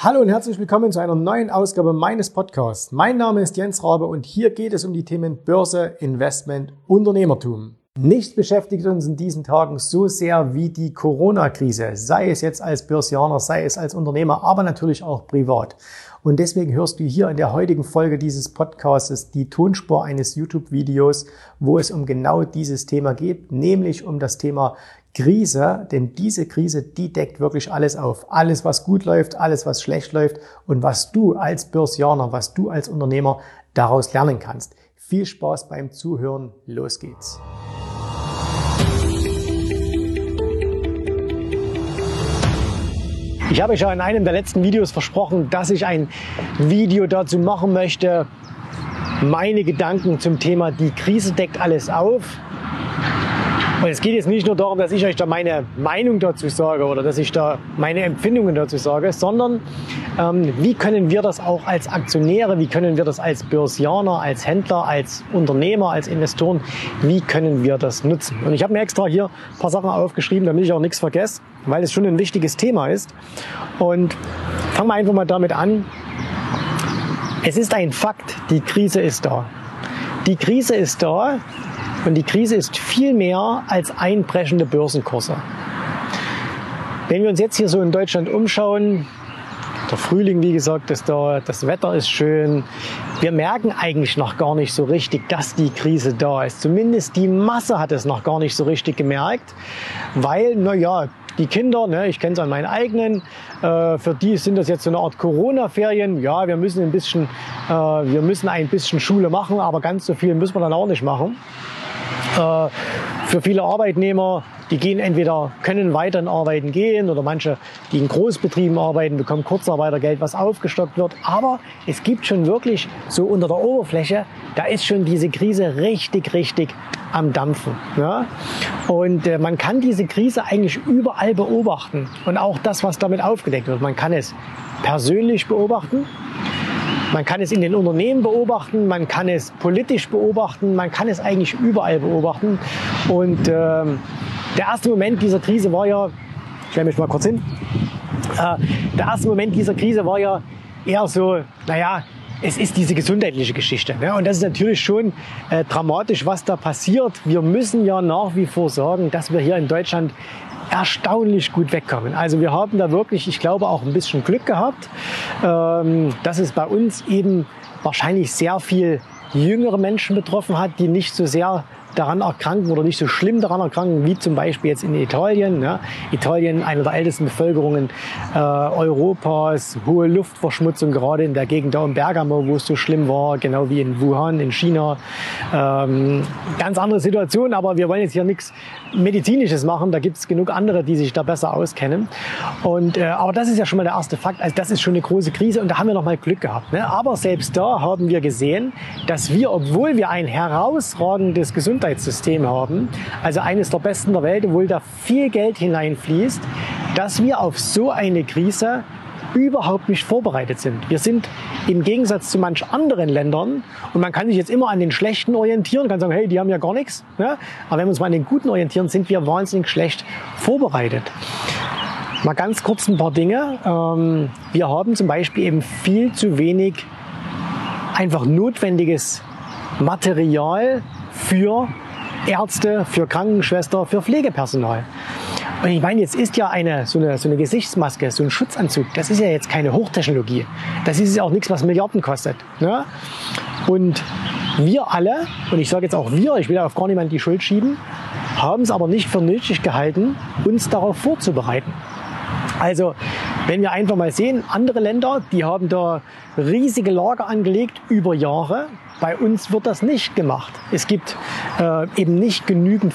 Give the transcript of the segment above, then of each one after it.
Hallo und herzlich willkommen zu einer neuen Ausgabe meines Podcasts. Mein Name ist Jens Rabe und hier geht es um die Themen Börse, Investment, Unternehmertum. Nichts beschäftigt uns in diesen Tagen so sehr wie die Corona-Krise, sei es jetzt als Börsianer, sei es als Unternehmer, aber natürlich auch privat. Und deswegen hörst du hier in der heutigen Folge dieses Podcasts die Tonspur eines YouTube-Videos, wo es um genau dieses Thema geht, nämlich um das Thema Krise, denn diese Krise, die deckt wirklich alles auf. Alles, was gut läuft, alles, was schlecht läuft und was du als Börsianer, was du als Unternehmer daraus lernen kannst. Viel Spaß beim Zuhören. Los geht's. Ich habe ja in einem der letzten Videos versprochen, dass ich ein Video dazu machen möchte, meine Gedanken zum Thema die Krise deckt alles auf und es geht jetzt nicht nur darum, dass ich euch da meine Meinung dazu sage oder dass ich da meine Empfindungen dazu sage, sondern ähm, wie können wir das auch als Aktionäre, wie können wir das als Börsianer, als Händler, als Unternehmer, als Investoren, wie können wir das nutzen? Und ich habe mir extra hier ein paar Sachen aufgeschrieben, damit ich auch nichts vergesse, weil es schon ein wichtiges Thema ist. Und fangen wir einfach mal damit an. Es ist ein Fakt, die Krise ist da. Die Krise ist da, und die Krise ist viel mehr als einbrechende Börsenkurse. Wenn wir uns jetzt hier so in Deutschland umschauen, der Frühling, wie gesagt, ist da, das Wetter ist schön. Wir merken eigentlich noch gar nicht so richtig, dass die Krise da ist. Zumindest die Masse hat es noch gar nicht so richtig gemerkt, weil, naja, die Kinder, ne, ich kenne es an meinen eigenen, äh, für die sind das jetzt so eine Art Corona-Ferien. Ja, wir müssen ein bisschen, äh, wir müssen ein bisschen Schule machen, aber ganz so viel müssen wir dann auch nicht machen. Äh, für viele Arbeitnehmer, die gehen entweder, können weiter in Arbeiten gehen oder manche, die in Großbetrieben arbeiten, bekommen Kurzarbeitergeld, was aufgestockt wird. Aber es gibt schon wirklich so unter der Oberfläche, da ist schon diese Krise richtig, richtig am Dampfen. Ja? Und äh, man kann diese Krise eigentlich überall beobachten. Und auch das, was damit aufgedeckt wird. Man kann es persönlich beobachten. Man kann es in den Unternehmen beobachten, man kann es politisch beobachten, man kann es eigentlich überall beobachten. Und ähm, der erste Moment dieser Krise war ja, ich stelle mich mal kurz hin, äh, der erste Moment dieser Krise war ja eher so, naja, es ist diese gesundheitliche Geschichte. Ne? Und das ist natürlich schon äh, dramatisch, was da passiert. Wir müssen ja nach wie vor sagen, dass wir hier in Deutschland erstaunlich gut wegkommen. Also wir haben da wirklich, ich glaube, auch ein bisschen Glück gehabt, ähm, dass es bei uns eben wahrscheinlich sehr viel jüngere Menschen betroffen hat, die nicht so sehr daran erkranken oder nicht so schlimm daran erkranken, wie zum Beispiel jetzt in Italien. Ja. Italien, eine der ältesten Bevölkerungen äh, Europas, hohe Luftverschmutzung, gerade in der Gegend da um Bergamo, wo es so schlimm war, genau wie in Wuhan, in China. Ähm, ganz andere Situation, aber wir wollen jetzt hier nichts Medizinisches machen. Da gibt es genug andere, die sich da besser auskennen. Und, äh, aber das ist ja schon mal der erste Fakt. Also das ist schon eine große Krise und da haben wir noch mal Glück gehabt. Ne? Aber selbst da haben wir gesehen, dass wir, obwohl wir ein herausragendes Gesundheits Gesundheitssystem haben, also eines der besten der Welt, obwohl da viel Geld hineinfließt, dass wir auf so eine Krise überhaupt nicht vorbereitet sind. Wir sind im Gegensatz zu manch anderen Ländern, und man kann sich jetzt immer an den Schlechten orientieren, kann sagen, hey, die haben ja gar nichts. Ja? Aber wenn wir uns mal an den Guten orientieren, sind wir wahnsinnig schlecht vorbereitet. Mal ganz kurz ein paar Dinge. Ähm, wir haben zum Beispiel eben viel zu wenig einfach notwendiges Material für Ärzte, für Krankenschwester, für Pflegepersonal. Und ich meine, jetzt ist ja eine so, eine so eine Gesichtsmaske, so ein Schutzanzug, das ist ja jetzt keine Hochtechnologie. Das ist ja auch nichts, was Milliarden kostet. Ne? Und wir alle, und ich sage jetzt auch wir, ich will auf gar niemand die Schuld schieben, haben es aber nicht für nötig gehalten, uns darauf vorzubereiten. Also, wenn wir einfach mal sehen, andere Länder, die haben da riesige Lager angelegt über Jahre. Bei uns wird das nicht gemacht. Es gibt äh, eben nicht genügend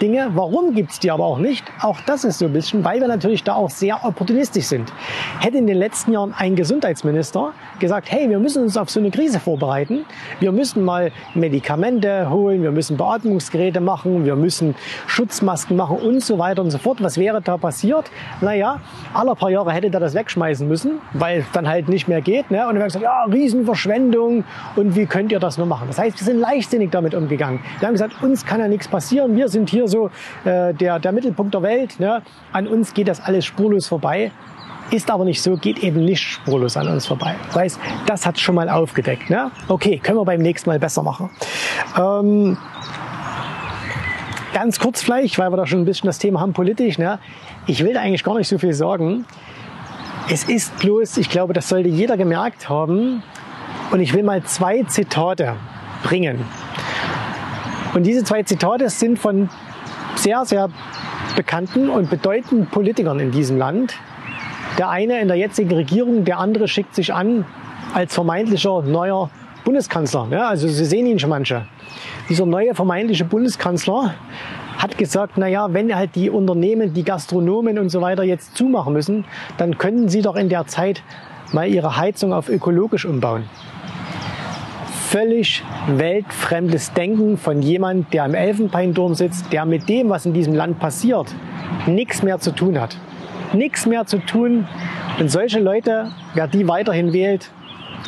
Vorsorgedinge. Warum gibt es die aber auch nicht? Auch das ist so ein bisschen, weil wir natürlich da auch sehr opportunistisch sind. Hätte in den letzten Jahren ein Gesundheitsminister gesagt, hey, wir müssen uns auf so eine Krise vorbereiten. Wir müssen mal Medikamente holen, wir müssen Beatmungsgeräte machen, wir müssen Schutzmasken machen und so weiter und so fort. Was wäre da passiert? Naja, alle paar Jahre hätte er das wegschmeißen müssen, weil es dann halt nicht mehr geht. Ne? Und dann wir gesagt, ja, Riesenverschwendung und wie könnt ihr das nur machen? Das heißt, wir sind leichtsinnig damit umgegangen. Wir haben gesagt, uns kann ja nichts passieren. Wir sind hier so äh, der, der Mittelpunkt der Welt. Ne? An uns geht das alles spurlos vorbei. ist aber nicht so, geht eben nicht spurlos an uns vorbei. Das heißt, das hat schon mal aufgedeckt. Ne? Okay, können wir beim nächsten Mal besser machen. Ähm, ganz kurz vielleicht, weil wir da schon ein bisschen das Thema haben politisch. Ne? Ich will da eigentlich gar nicht so viel sagen. Es ist bloß, ich glaube, das sollte jeder gemerkt haben. Und ich will mal zwei Zitate bringen. Und diese zwei Zitate sind von sehr, sehr bekannten und bedeutenden Politikern in diesem Land. Der eine in der jetzigen Regierung, der andere schickt sich an als vermeintlicher neuer Bundeskanzler. Ja, also Sie sehen ihn schon manche. Dieser neue vermeintliche Bundeskanzler hat gesagt, naja, wenn halt die Unternehmen, die Gastronomen und so weiter jetzt zumachen müssen, dann könnten sie doch in der Zeit mal ihre Heizung auf ökologisch umbauen. Völlig weltfremdes Denken von jemand, der im Elfenbeinturm sitzt, der mit dem, was in diesem Land passiert, nichts mehr zu tun hat. Nichts mehr zu tun. Und solche Leute, wer die weiterhin wählt,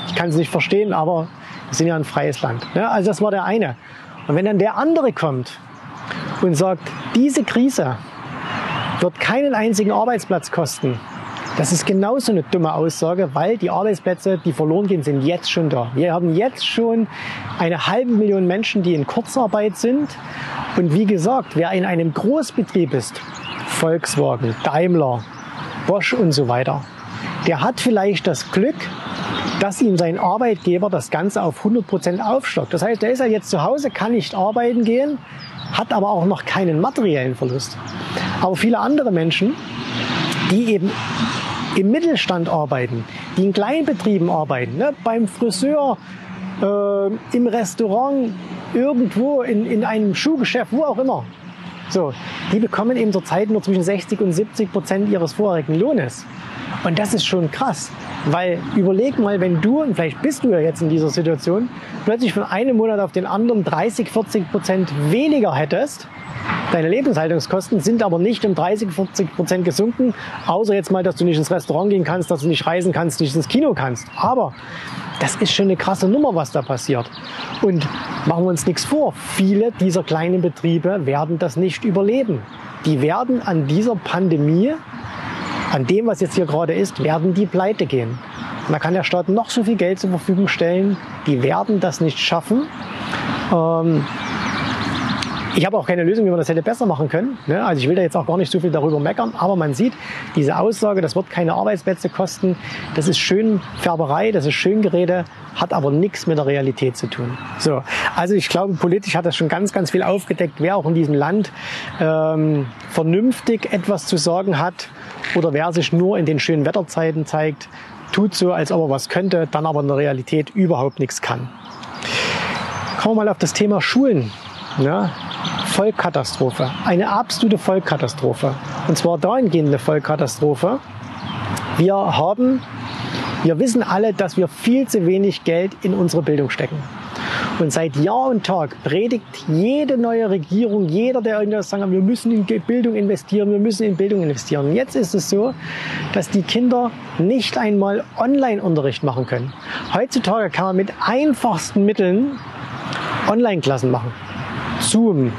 ich kann es nicht verstehen, aber wir sind ja ein freies Land. Ja, also das war der eine. Und wenn dann der andere kommt und sagt, diese Krise wird keinen einzigen Arbeitsplatz kosten, das ist genauso eine dumme Aussage, weil die Arbeitsplätze, die verloren gehen, sind jetzt schon da. Wir haben jetzt schon eine halbe Million Menschen, die in Kurzarbeit sind. Und wie gesagt, wer in einem Großbetrieb ist, Volkswagen, Daimler, Bosch und so weiter, der hat vielleicht das Glück, dass ihm sein Arbeitgeber das Ganze auf 100 Prozent aufstockt. Das heißt, er ist ja jetzt zu Hause, kann nicht arbeiten gehen, hat aber auch noch keinen materiellen Verlust. Aber viele andere Menschen, die eben im Mittelstand arbeiten, die in Kleinbetrieben arbeiten, ne, beim Friseur, äh, im Restaurant, irgendwo in, in einem Schuhgeschäft, wo auch immer. So, die bekommen eben zurzeit nur zwischen 60 und 70 Prozent ihres vorherigen Lohnes. Und das ist schon krass, weil überleg mal, wenn du, und vielleicht bist du ja jetzt in dieser Situation, plötzlich von einem Monat auf den anderen 30, 40 Prozent weniger hättest, Deine Lebenshaltungskosten sind aber nicht um 30, 40 Prozent gesunken, außer jetzt mal, dass du nicht ins Restaurant gehen kannst, dass du nicht reisen kannst, nicht ins Kino kannst. Aber das ist schon eine krasse Nummer, was da passiert. Und machen wir uns nichts vor, viele dieser kleinen Betriebe werden das nicht überleben. Die werden an dieser Pandemie, an dem, was jetzt hier gerade ist, werden die pleite gehen. Und da kann der Staat noch so viel Geld zur Verfügung stellen, die werden das nicht schaffen. Ähm, ich habe auch keine Lösung, wie man das hätte besser machen können. Ne? Also ich will da jetzt auch gar nicht so viel darüber meckern, aber man sieht, diese Aussage, das wird keine Arbeitsplätze kosten, das ist schön Färberei, das ist schön Gerede, hat aber nichts mit der Realität zu tun. So, also ich glaube, politisch hat das schon ganz, ganz viel aufgedeckt, wer auch in diesem Land ähm, vernünftig etwas zu sagen hat oder wer sich nur in den schönen Wetterzeiten zeigt, tut so, als ob er was könnte, dann aber in der Realität überhaupt nichts kann. Kommen wir mal auf das Thema Schulen. Ja, Vollkatastrophe. Eine absolute Vollkatastrophe. Und zwar dahingehend eine Vollkatastrophe. Wir haben, wir wissen alle, dass wir viel zu wenig Geld in unsere Bildung stecken. Und seit Jahr und Tag predigt jede neue Regierung, jeder, der irgendwas sagt, wir müssen in Bildung investieren, wir müssen in Bildung investieren. Und jetzt ist es so, dass die Kinder nicht einmal Online-Unterricht machen können. Heutzutage kann man mit einfachsten Mitteln Online-Klassen machen. Zoom,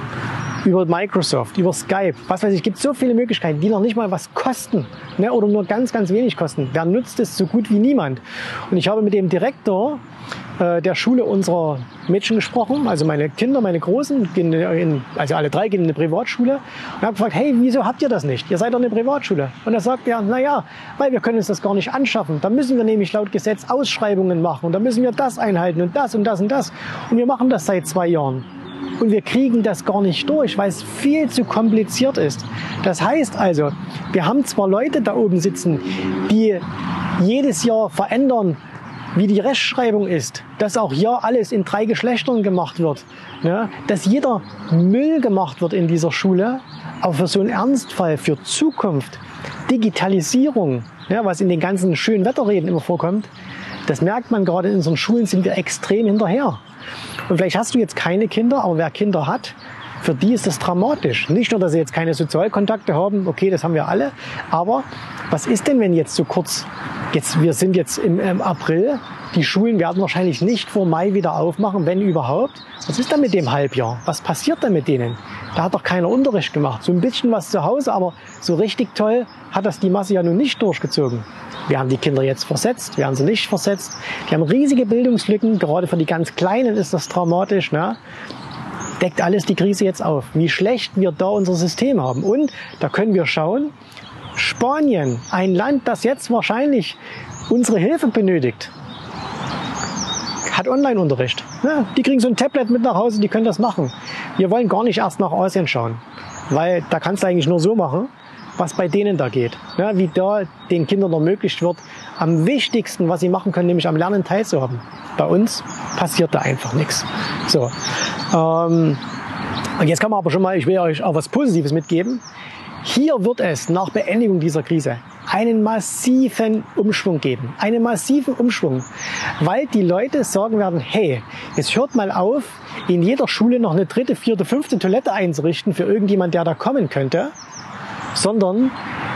über Microsoft, über Skype, was weiß ich, gibt so viele Möglichkeiten, die noch nicht mal was kosten ne, oder nur ganz, ganz wenig kosten. Wer nutzt es so gut wie niemand? Und ich habe mit dem Direktor äh, der Schule unserer Mädchen gesprochen, also meine Kinder, meine Großen, in, also alle drei gehen in eine Privatschule und habe gefragt, hey, wieso habt ihr das nicht? Ihr seid doch eine Privatschule. Und er sagt ja, naja, weil wir können uns das gar nicht anschaffen. Da müssen wir nämlich laut Gesetz Ausschreibungen machen und da müssen wir das einhalten und das und das und das. Und wir machen das seit zwei Jahren und wir kriegen das gar nicht durch, weil es viel zu kompliziert ist. Das heißt also, wir haben zwar Leute da oben sitzen, die jedes Jahr verändern, wie die Rechtschreibung ist, dass auch hier alles in drei Geschlechtern gemacht wird, ne? dass jeder Müll gemacht wird in dieser Schule, aber für so einen Ernstfall, für Zukunft, Digitalisierung, ja, was in den ganzen schönen Wetterreden immer vorkommt, das merkt man gerade in unseren Schulen, sind wir extrem hinterher. Und vielleicht hast du jetzt keine Kinder, aber wer Kinder hat, für die ist das dramatisch. Nicht nur, dass sie jetzt keine Sozialkontakte haben, okay, das haben wir alle, aber was ist denn, wenn jetzt so kurz, jetzt, wir sind jetzt im, im April, die Schulen werden wahrscheinlich nicht vor Mai wieder aufmachen, wenn überhaupt. Was ist dann mit dem Halbjahr? Was passiert dann mit denen? Da hat doch keiner Unterricht gemacht. So ein bisschen was zu Hause, aber so richtig toll hat das die Masse ja nun nicht durchgezogen. Wir haben die Kinder jetzt versetzt, wir haben sie nicht versetzt. Die haben riesige Bildungslücken, gerade für die ganz Kleinen ist das dramatisch. Ne? Deckt alles die Krise jetzt auf, wie schlecht wir da unser System haben. Und da können wir schauen, Spanien, ein Land, das jetzt wahrscheinlich unsere Hilfe benötigt, hat Online-Unterricht. Ja, die kriegen so ein Tablet mit nach Hause, die können das machen. Wir wollen gar nicht erst nach Asien schauen, weil da kannst du eigentlich nur so machen, was bei denen da geht. Ja, wie da den Kindern ermöglicht wird, am wichtigsten, was sie machen können, nämlich am Lernen teilzuhaben. Bei uns passiert da einfach nichts. So. Ähm, und jetzt kann man aber schon mal, ich will euch auch was Positives mitgeben. Hier wird es nach Beendigung dieser Krise einen massiven Umschwung geben. Einen massiven Umschwung. Weil die Leute sagen werden, hey, jetzt hört mal auf, in jeder Schule noch eine dritte, vierte, fünfte Toilette einzurichten für irgendjemand, der da kommen könnte, sondern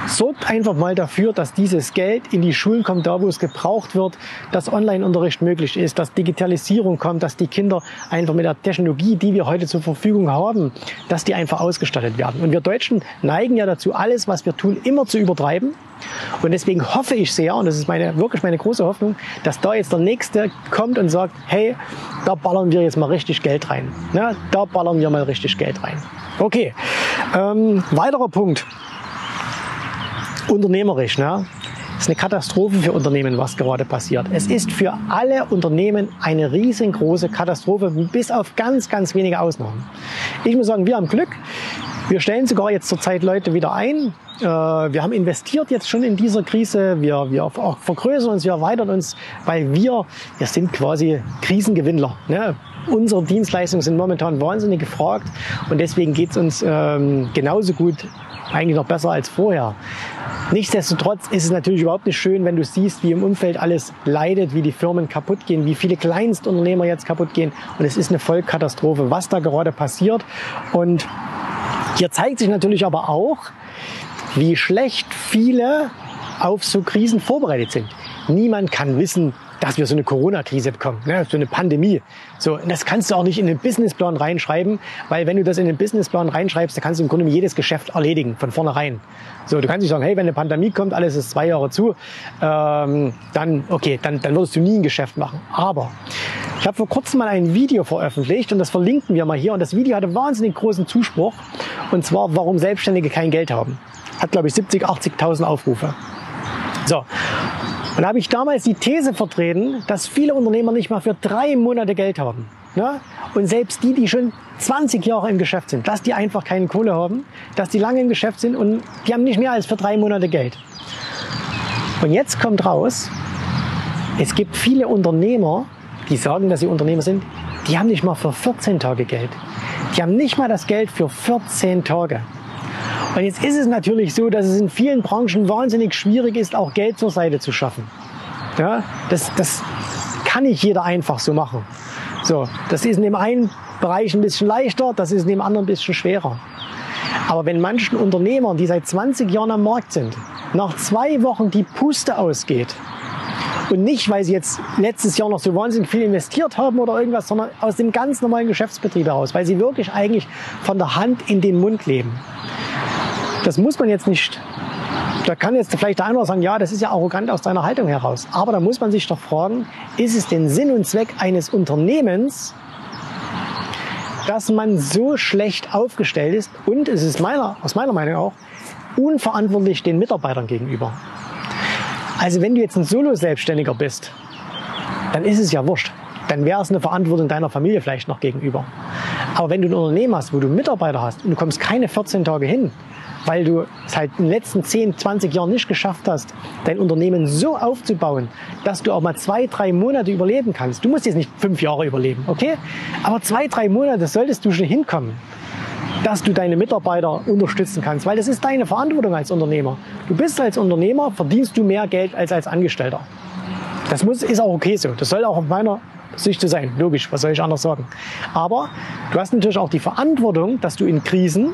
sorgt einfach mal dafür, dass dieses Geld in die Schulen kommt, da wo es gebraucht wird, dass Online-Unterricht möglich ist, dass Digitalisierung kommt, dass die Kinder einfach mit der Technologie, die wir heute zur Verfügung haben, dass die einfach ausgestattet werden. Und wir Deutschen neigen ja dazu, alles, was wir tun, immer zu übertreiben. Und deswegen hoffe ich sehr, und das ist meine, wirklich meine große Hoffnung, dass da jetzt der Nächste kommt und sagt, hey, da ballern wir jetzt mal richtig Geld rein. Ne? Da ballern wir mal richtig Geld rein. Okay, ähm, weiterer Punkt unternehmerisch. Ne? Es ist eine Katastrophe für Unternehmen, was gerade passiert. Es ist für alle Unternehmen eine riesengroße Katastrophe, bis auf ganz, ganz wenige Ausnahmen. Ich muss sagen, wir haben Glück. Wir stellen sogar jetzt zurzeit Leute wieder ein. Äh, wir haben investiert jetzt schon in dieser Krise. Wir, wir vergrößern uns, wir erweitern uns, weil wir, wir sind quasi Krisengewinner. Ne? Unsere Dienstleistungen sind momentan wahnsinnig gefragt und deswegen geht es uns ähm, genauso gut eigentlich noch besser als vorher. Nichtsdestotrotz ist es natürlich überhaupt nicht schön, wenn du siehst, wie im Umfeld alles leidet, wie die Firmen kaputt gehen, wie viele Kleinstunternehmer jetzt kaputt gehen. Und es ist eine Vollkatastrophe, was da gerade passiert. Und hier zeigt sich natürlich aber auch, wie schlecht viele auf so Krisen vorbereitet sind. Niemand kann wissen, dass wir so eine Corona-Krise bekommen, ne? so eine Pandemie. So, das kannst du auch nicht in den Businessplan reinschreiben, weil wenn du das in den Businessplan reinschreibst, dann kannst du im Grunde jedes Geschäft erledigen, von vornherein. So, du kannst nicht sagen, hey, wenn eine Pandemie kommt, alles ist zwei Jahre zu, ähm, dann, okay, dann, dann würdest du nie ein Geschäft machen. Aber ich habe vor kurzem mal ein Video veröffentlicht und das verlinken wir mal hier. Und das Video hatte wahnsinnig großen Zuspruch. Und zwar, warum Selbstständige kein Geld haben. Hat, glaube ich, 70, 80.000 Aufrufe. So, und da habe ich damals die These vertreten, dass viele Unternehmer nicht mal für drei Monate Geld haben. Ja? Und selbst die, die schon 20 Jahre im Geschäft sind, dass die einfach keine Kohle haben, dass die lange im Geschäft sind und die haben nicht mehr als für drei Monate Geld. Und jetzt kommt raus, es gibt viele Unternehmer, die sagen, dass sie Unternehmer sind, die haben nicht mal für 14 Tage Geld. Die haben nicht mal das Geld für 14 Tage. Und jetzt ist es natürlich so, dass es in vielen Branchen wahnsinnig schwierig ist, auch Geld zur Seite zu schaffen. Ja, das, das kann nicht jeder einfach so machen. So, das ist in dem einen Bereich ein bisschen leichter, das ist in dem anderen ein bisschen schwerer. Aber wenn manchen Unternehmern, die seit 20 Jahren am Markt sind, nach zwei Wochen die Puste ausgeht, und nicht, weil sie jetzt letztes Jahr noch so wahnsinnig viel investiert haben oder irgendwas, sondern aus dem ganz normalen Geschäftsbetrieb heraus, weil sie wirklich eigentlich von der Hand in den Mund leben. Das muss man jetzt nicht. Da kann jetzt vielleicht der eine sagen, ja, das ist ja arrogant aus deiner Haltung heraus. Aber da muss man sich doch fragen, ist es den Sinn und Zweck eines Unternehmens, dass man so schlecht aufgestellt ist und es ist meiner, aus meiner Meinung auch unverantwortlich den Mitarbeitern gegenüber. Also wenn du jetzt ein Solo-Selbstständiger bist, dann ist es ja wurscht. Dann wäre es eine Verantwortung deiner Familie vielleicht noch gegenüber. Aber wenn du ein Unternehmen hast, wo du Mitarbeiter hast und du kommst keine 14 Tage hin, weil du es halt in den letzten 10, 20 Jahren nicht geschafft hast, dein Unternehmen so aufzubauen, dass du auch mal zwei, drei Monate überleben kannst. Du musst jetzt nicht fünf Jahre überleben, okay? Aber zwei, drei Monate solltest du schon hinkommen, dass du deine Mitarbeiter unterstützen kannst, weil das ist deine Verantwortung als Unternehmer. Du bist als Unternehmer, verdienst du mehr Geld als als Angestellter. Das muss, ist auch okay so. Das soll auch auf meiner Sicht so sein. Logisch, was soll ich anders sagen? Aber du hast natürlich auch die Verantwortung, dass du in Krisen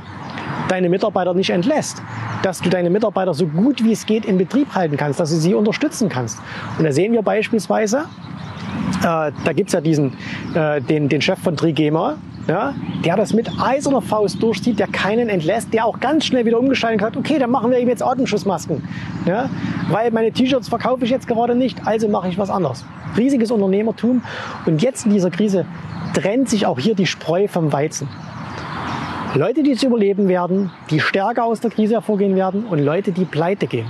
deine Mitarbeiter nicht entlässt, dass du deine Mitarbeiter so gut wie es geht in Betrieb halten kannst, dass du sie unterstützen kannst. Und da sehen wir beispielsweise, äh, da gibt's ja diesen, äh, den, den Chef von Trigema, ja, der das mit eiserner Faust durchzieht, der keinen entlässt, der auch ganz schnell wieder umgeschaltet hat, okay, dann machen wir eben jetzt Atemschutzmasken. Ja, weil meine T-Shirts verkaufe ich jetzt gerade nicht, also mache ich was anderes. Riesiges Unternehmertum. Und jetzt in dieser Krise trennt sich auch hier die Spreu vom Weizen. Leute, die es überleben werden, die stärker aus der Krise hervorgehen werden und Leute, die pleite gehen.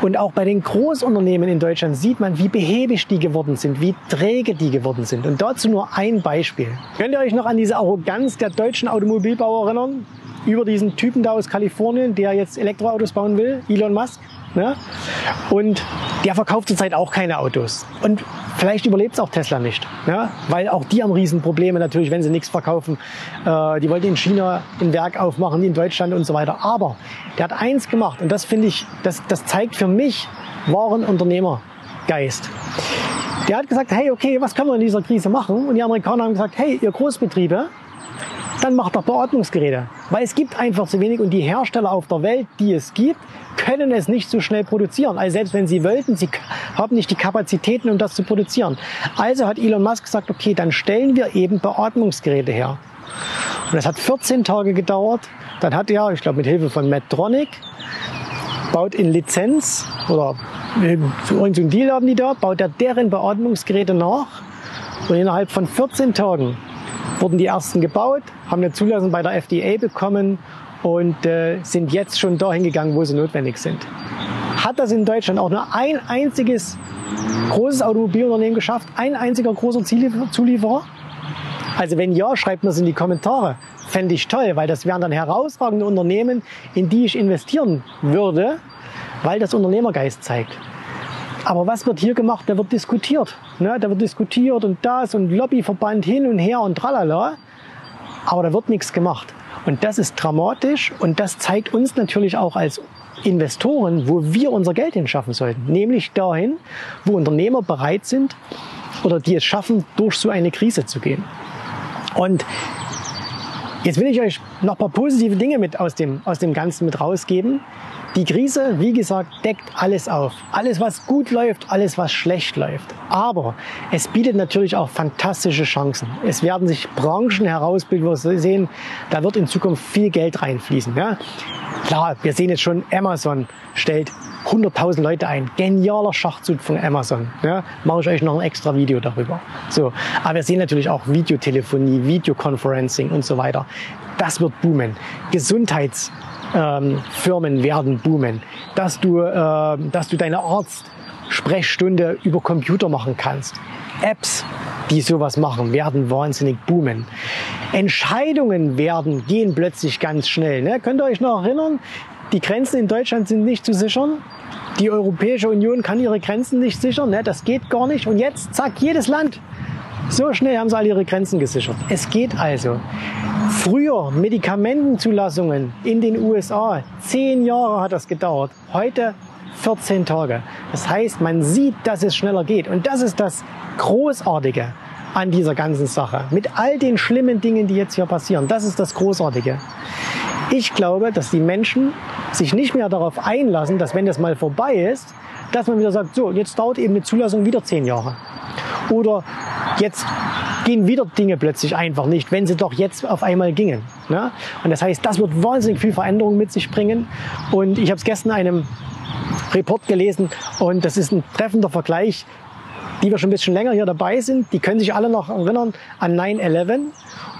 Und auch bei den Großunternehmen in Deutschland sieht man, wie behäbig die geworden sind, wie träge die geworden sind. Und dazu nur ein Beispiel. Könnt ihr euch noch an diese Arroganz der deutschen Automobilbauer erinnern? Über diesen Typen da aus Kalifornien, der jetzt Elektroautos bauen will, Elon Musk. Ne? Und der verkauft zurzeit auch keine Autos. Und vielleicht überlebt es auch Tesla nicht. Ne? Weil auch die haben Riesenprobleme natürlich, wenn sie nichts verkaufen. Äh, die wollten in China ein Werk aufmachen, in Deutschland und so weiter. Aber der hat eins gemacht und das finde ich, das, das zeigt für mich wahren Unternehmergeist. Der hat gesagt, hey, okay, was können wir in dieser Krise machen? Und die Amerikaner haben gesagt, hey, ihr Großbetriebe, dann macht doch Beatmungsgeräte. Weil es gibt einfach zu wenig und die Hersteller auf der Welt, die es gibt, können es nicht so schnell produzieren. Also selbst wenn sie wollten, sie haben nicht die Kapazitäten, um das zu produzieren. Also hat Elon Musk gesagt, okay, dann stellen wir eben Beatmungsgeräte her. Und das hat 14 Tage gedauert. Dann hat er, ich glaube mit Hilfe von Medtronic, baut in Lizenz oder so irgendein Deal haben die da, baut er deren Beatmungsgeräte nach. Und innerhalb von 14 Tagen wurden die ersten gebaut, haben eine Zulassung bei der FDA bekommen und äh, sind jetzt schon dahin gegangen, wo sie notwendig sind. Hat das in Deutschland auch nur ein einziges großes Automobilunternehmen geschafft? Ein einziger großer Zulieferer? Also wenn ja, schreibt mir es in die Kommentare. Fände ich toll, weil das wären dann herausragende Unternehmen, in die ich investieren würde, weil das Unternehmergeist zeigt. Aber was wird hier gemacht? Da wird diskutiert. Ne? Da wird diskutiert und das und Lobbyverband hin und her und tralala. Aber da wird nichts gemacht. Und das ist dramatisch und das zeigt uns natürlich auch als Investoren, wo wir unser Geld hinschaffen sollten. Nämlich dahin, wo Unternehmer bereit sind oder die es schaffen, durch so eine Krise zu gehen. Und jetzt will ich euch noch ein paar positive Dinge mit aus dem, aus dem Ganzen mit rausgeben. Die Krise, wie gesagt, deckt alles auf. Alles, was gut läuft, alles, was schlecht läuft. Aber es bietet natürlich auch fantastische Chancen. Es werden sich Branchen herausbilden, wo wir sehen, da wird in Zukunft viel Geld reinfließen. Ja? Klar, wir sehen jetzt schon, Amazon stellt 100.000 Leute ein. Genialer Schachzug von Amazon. Ja, mache ich euch noch ein extra Video darüber. So, aber wir sehen natürlich auch Videotelefonie, Videoconferencing und so weiter. Das wird boomen. Gesundheits ähm, werden boomen, dass du, äh, dass du deine Arzt-Sprechstunde über Computer machen kannst. Apps, die sowas machen, werden wahnsinnig boomen. Entscheidungen werden, gehen plötzlich ganz schnell. Ne? Könnt ihr euch noch erinnern? Die Grenzen in Deutschland sind nicht zu sichern. Die Europäische Union kann ihre Grenzen nicht sichern. Ne? Das geht gar nicht. Und jetzt, zack, jedes Land so schnell haben sie alle ihre Grenzen gesichert. Es geht also. Früher Medikamentenzulassungen in den USA, zehn Jahre hat das gedauert. Heute 14 Tage. Das heißt, man sieht, dass es schneller geht. Und das ist das Großartige an dieser ganzen Sache. Mit all den schlimmen Dingen, die jetzt hier passieren. Das ist das Großartige. Ich glaube, dass die Menschen sich nicht mehr darauf einlassen, dass wenn das mal vorbei ist, dass man wieder sagt, so, jetzt dauert eben eine Zulassung wieder zehn Jahre. Oder jetzt gehen wieder Dinge plötzlich einfach nicht, wenn sie doch jetzt auf einmal gingen. Ne? Und das heißt, das wird wahnsinnig viel Veränderung mit sich bringen. Und ich habe es gestern in einem Report gelesen und das ist ein treffender Vergleich, die wir schon ein bisschen länger hier dabei sind. Die können sich alle noch erinnern an 9-11.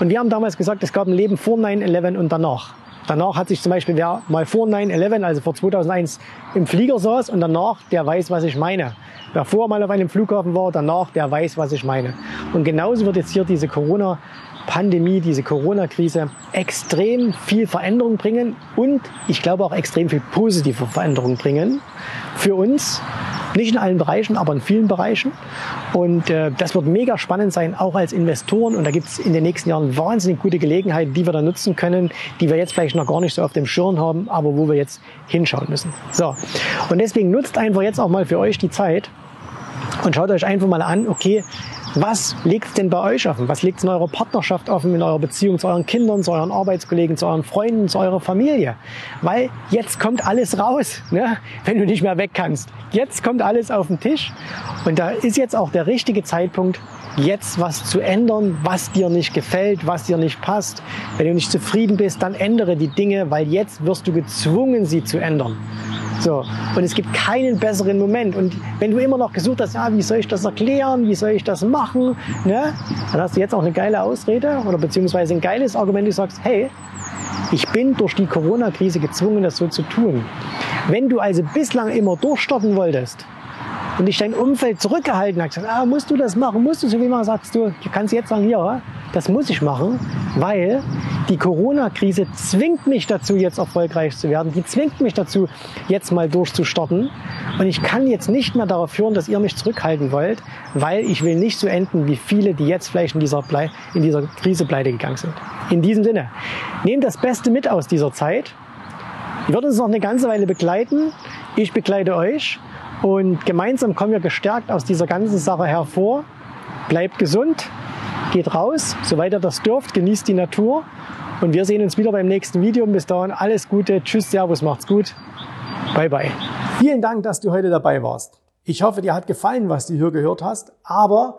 Und wir haben damals gesagt, es gab ein Leben vor 9-11 und danach. Danach hat sich zum Beispiel, wer mal vor 9-11, also vor 2001, im Flieger saß und danach, der weiß, was ich meine. Wer vorher mal auf einem Flughafen war, danach, der weiß, was ich meine. Und genauso wird jetzt hier diese Corona-Pandemie, diese Corona-Krise extrem viel Veränderung bringen und ich glaube auch extrem viel positive Veränderung bringen für uns, nicht in allen Bereichen, aber in vielen Bereichen. Und äh, das wird mega spannend sein, auch als Investoren. Und da gibt es in den nächsten Jahren wahnsinnig gute Gelegenheiten, die wir da nutzen können, die wir jetzt vielleicht noch gar nicht so auf dem Schirm haben, aber wo wir jetzt hinschauen müssen. So. Und deswegen nutzt einfach jetzt auch mal für euch die Zeit und schaut euch einfach mal an, okay, was liegt denn bei euch offen? Was liegt in eurer Partnerschaft offen, in eurer Beziehung zu euren Kindern, zu euren Arbeitskollegen, zu euren Freunden, zu eurer Familie? Weil jetzt kommt alles raus, ne? wenn du nicht mehr weg kannst. Jetzt kommt alles auf den Tisch und da ist jetzt auch der richtige Zeitpunkt, jetzt was zu ändern, was dir nicht gefällt, was dir nicht passt. Wenn du nicht zufrieden bist, dann ändere die Dinge, weil jetzt wirst du gezwungen, sie zu ändern. So. Und es gibt keinen besseren Moment. Und wenn du immer noch gesucht hast, ja, wie soll ich das erklären, wie soll ich das machen, ne? dann hast du jetzt auch eine geile Ausrede oder beziehungsweise ein geiles Argument, du sagst, hey, ich bin durch die Corona-Krise gezwungen, das so zu tun. Wenn du also bislang immer durchstarten wolltest, und dich dein Umfeld zurückgehalten hat, gesagt, ah, musst du das machen, musst du so wie man sagst du, du kannst jetzt sagen, ja, das muss ich machen, weil die Corona-Krise zwingt mich dazu, jetzt erfolgreich zu werden. Die zwingt mich dazu, jetzt mal durchzustarten. Und ich kann jetzt nicht mehr darauf führen, dass ihr mich zurückhalten wollt, weil ich will nicht so enden wie viele, die jetzt vielleicht in dieser, Ble in dieser Krise pleite gegangen sind. In diesem Sinne, nehmt das Beste mit aus dieser Zeit. Ich werde uns noch eine ganze Weile begleiten. Ich begleite euch. Und gemeinsam kommen wir gestärkt aus dieser ganzen Sache hervor. Bleibt gesund, geht raus, soweit ihr das dürft, genießt die Natur. Und wir sehen uns wieder beim nächsten Video. Bis dahin alles Gute. Tschüss, Servus, macht's gut. Bye, bye. Vielen Dank, dass du heute dabei warst. Ich hoffe, dir hat gefallen, was du hier gehört hast. Aber